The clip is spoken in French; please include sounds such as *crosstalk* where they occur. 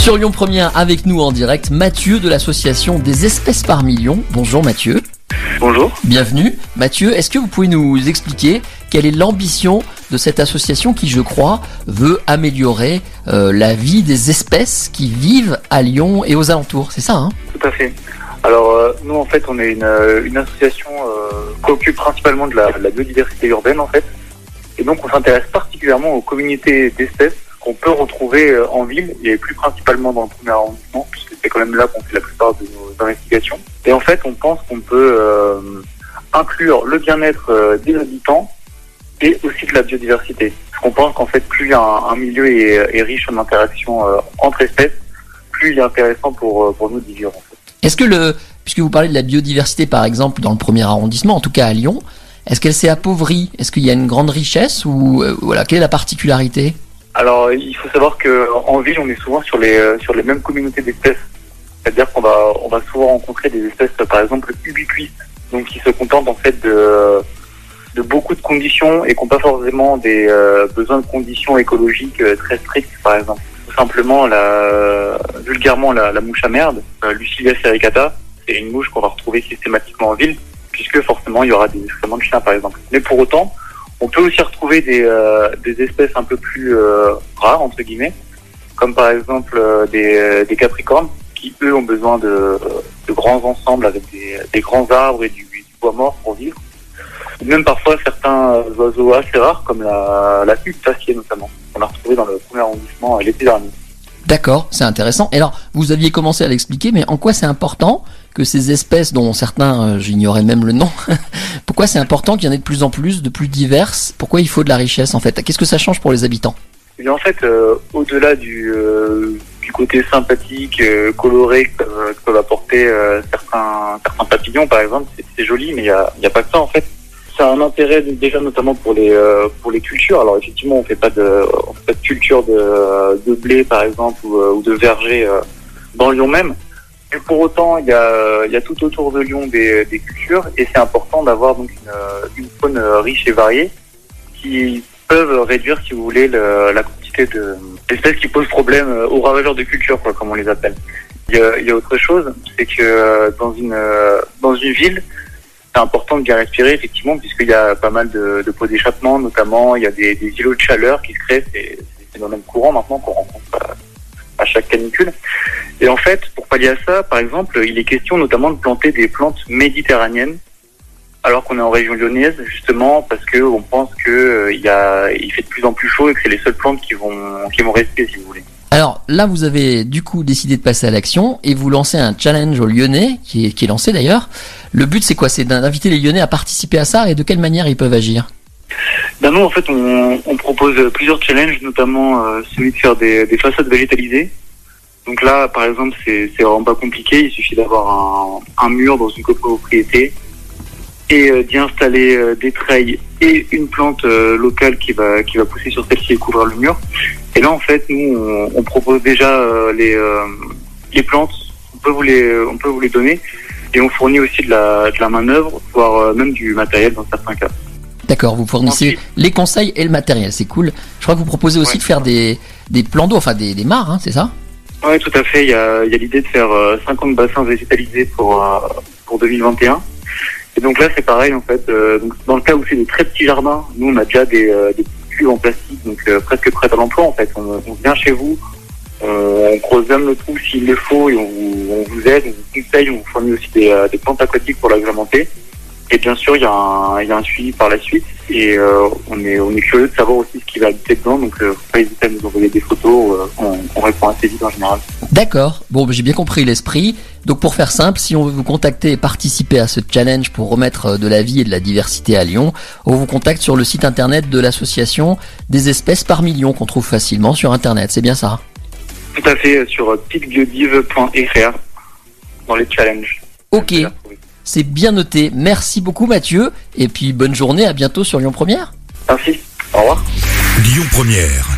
Sur Lyon Première, avec nous en direct, Mathieu de l'association des espèces par million. Bonjour Mathieu. Bonjour. Bienvenue. Mathieu, est-ce que vous pouvez nous expliquer quelle est l'ambition de cette association qui, je crois, veut améliorer euh, la vie des espèces qui vivent à Lyon et aux alentours? C'est ça, hein? Tout à fait. Alors, euh, nous, en fait, on est une, euh, une association euh, qui s'occupe principalement de la, de la biodiversité urbaine, en fait. Et donc, on s'intéresse particulièrement aux communautés d'espèces qu'on peut retrouver euh, en ville et plus principalement dans le premier arrondissement, puisque c'est quand même là qu'on fait la plupart de nos investigations. Et en fait, on pense qu'on peut euh, inclure le bien-être euh, des habitants et aussi de la biodiversité. Parce qu'on pense qu'en fait, plus un, milieu est, riche en interactions entre espèces, plus il est intéressant pour, nous d'y vivre. Est-ce que le, puisque vous parlez de la biodiversité par exemple dans le premier arrondissement, en tout cas à Lyon, est-ce qu'elle s'est appauvrie? Est-ce qu'il y a une grande richesse ou voilà quelle est la particularité? Alors, il faut savoir que en ville, on est souvent sur les euh, sur les mêmes communautés d'espèces. C'est-à-dire qu'on va on va souvent rencontrer des espèces, euh, par exemple ubiquistes, donc qui se contentent en fait de de beaucoup de conditions et qui n'ont pas forcément des euh, besoins de conditions écologiques euh, très strictes, par exemple. Tout simplement, la, vulgairement, la, la mouche à merde, Lucilia sericata, c'est une mouche qu'on va retrouver systématiquement en ville, puisque forcément, il y aura des excréments de chiens, par exemple. Mais pour autant, on peut aussi retrouver des, euh, espèces un peu plus euh, rares, entre guillemets, comme par exemple euh, des, capricornes, qui eux ont besoin de, grands ensembles avec des, grands arbres et du, bois mort pour vivre. Même parfois certains oiseaux assez rares, comme la, la tassier notamment, qu'on a retrouvé dans le premier arrondissement l'été dernier. D'accord, c'est intéressant. Et alors, vous aviez commencé à l'expliquer, mais en quoi c'est important que ces espèces, dont certains, euh, j'ignorais même le nom, *laughs* pourquoi c'est important qu'il y en ait de plus en plus, de plus diverses Pourquoi il faut de la richesse en fait? Qu'est-ce que ça change pour les habitants? Et en fait, euh, au-delà du, euh, du côté sympathique, coloré que, peuvent- apporter certains, certains papillons, par exemple, c'est- joli, mais il n'y a, a pas que ça en fait. Ça a un intérêt déjà notamment pour les pour les cultures. Alors effectivement, on fait fait pas de culture de, de blé par exemple ou, de verger dans Lyon même. Mais pour autant, il y a il y a tout autour de Lyon des, des cultures et c'est important d'avoir donc une, une faune euh, riche et variée qui peuvent réduire, si vous voulez, le- la quantité de d'espèces qui posent problème euh, aux ravageurs de culture, quoi, comme on les appelle. Il y a, il y a autre chose, c'est que euh, dans une dans une ville, c'est important de bien respirer, effectivement, puisqu'il y a pas mal de, de pots d'échappement, notamment, il y a des, des îlots de chaleur qui se créent, c'est c'est le même courant maintenant qu'on rencontre à, chaque canicule. Et en fait, pour pallier à ça, par exemple, il est question notamment de planter des plantes méditerranéennes alors qu'on est en région lyonnaise, justement, parce que on pense que euh, fait de plus en plus chaud et que c'est les seules plantes qui vont, qui vont rester, si vous voulez. Alors là, vous avez du coup décidé de passer à l'action et vous lancez un challenge aux Lyonnais, qui est lancé d'ailleurs. Le but, c'est quoi? C'est d'inviter les Lyonnais à participer à ça et de quelle manière ils peuvent agir? Ben nous, en fait, on, on propose plusieurs challenges, notamment euh, celui de faire des, des façades végétalisées. Donc là, par exemple, c'est vraiment pas compliqué. Il suffit d'avoir un, un mur dans une copropriété et euh, d'y installer euh, des treilles et une plante euh, locale qui va qui va pousser sur celle-ci et couvrir le mur. Et là, en fait, nous, on, on propose déjà euh, les euh, les plantes. On peut vous les on peut vous les donner et on fournit aussi de la de la main d'œuvre, voire même du matériel dans certains cas. D'accord, vous fournissez Ensuite- les conseils et le matériel, c'est cool. Je crois que vous proposez aussi Ouais. de faire des, des plans d'eau, enfin des, des mares, hein, c'est ça? Oui, tout à fait. Il y a, il y a l'idée de faire euh, 50 bassins végétalisés pour, euh, pour 2021. Et donc là, c'est pareil, en fait. Euh, donc, dans le cas où c'est des très petits jardins, nous, on a déjà des, euh, des petits cuves en plastique, donc euh, presque prêts à l'emploi, en fait. On, on vient chez vous, on, on creuse même le trou s'il le faut, et on, vous- on vous aide, on vous conseille, on vous fournit aussi des, euh, des plantes aquatiques pour l'agrémenter. Et bien sûr, il y, a un, il y a un suivi par la suite. Et euh, on, est, on est curieux de savoir aussi ce qui va habiter dedans. Donc, euh, faut pas hésiter à nous envoyer des photos. euh, on, on répond assez vite en général. D'accord, bon bah, j'ai bien compris l'esprit. Donc pour faire simple, si on veut vous contacter et participer à ce challenge pour remettre euh, de la vie et de la diversité à Lyon, on vous contacte sur le site internet de l'association des espèces par million qu'on trouve facilement sur internet, c'est bien ça? Tout à fait, euh, sur euh, picbiodive.fr dans les challenges. Ok, c'est bien noté. Merci beaucoup Mathieu, et puis bonne journée, à bientôt sur Lyon Première. Merci, au revoir. Lyon Première,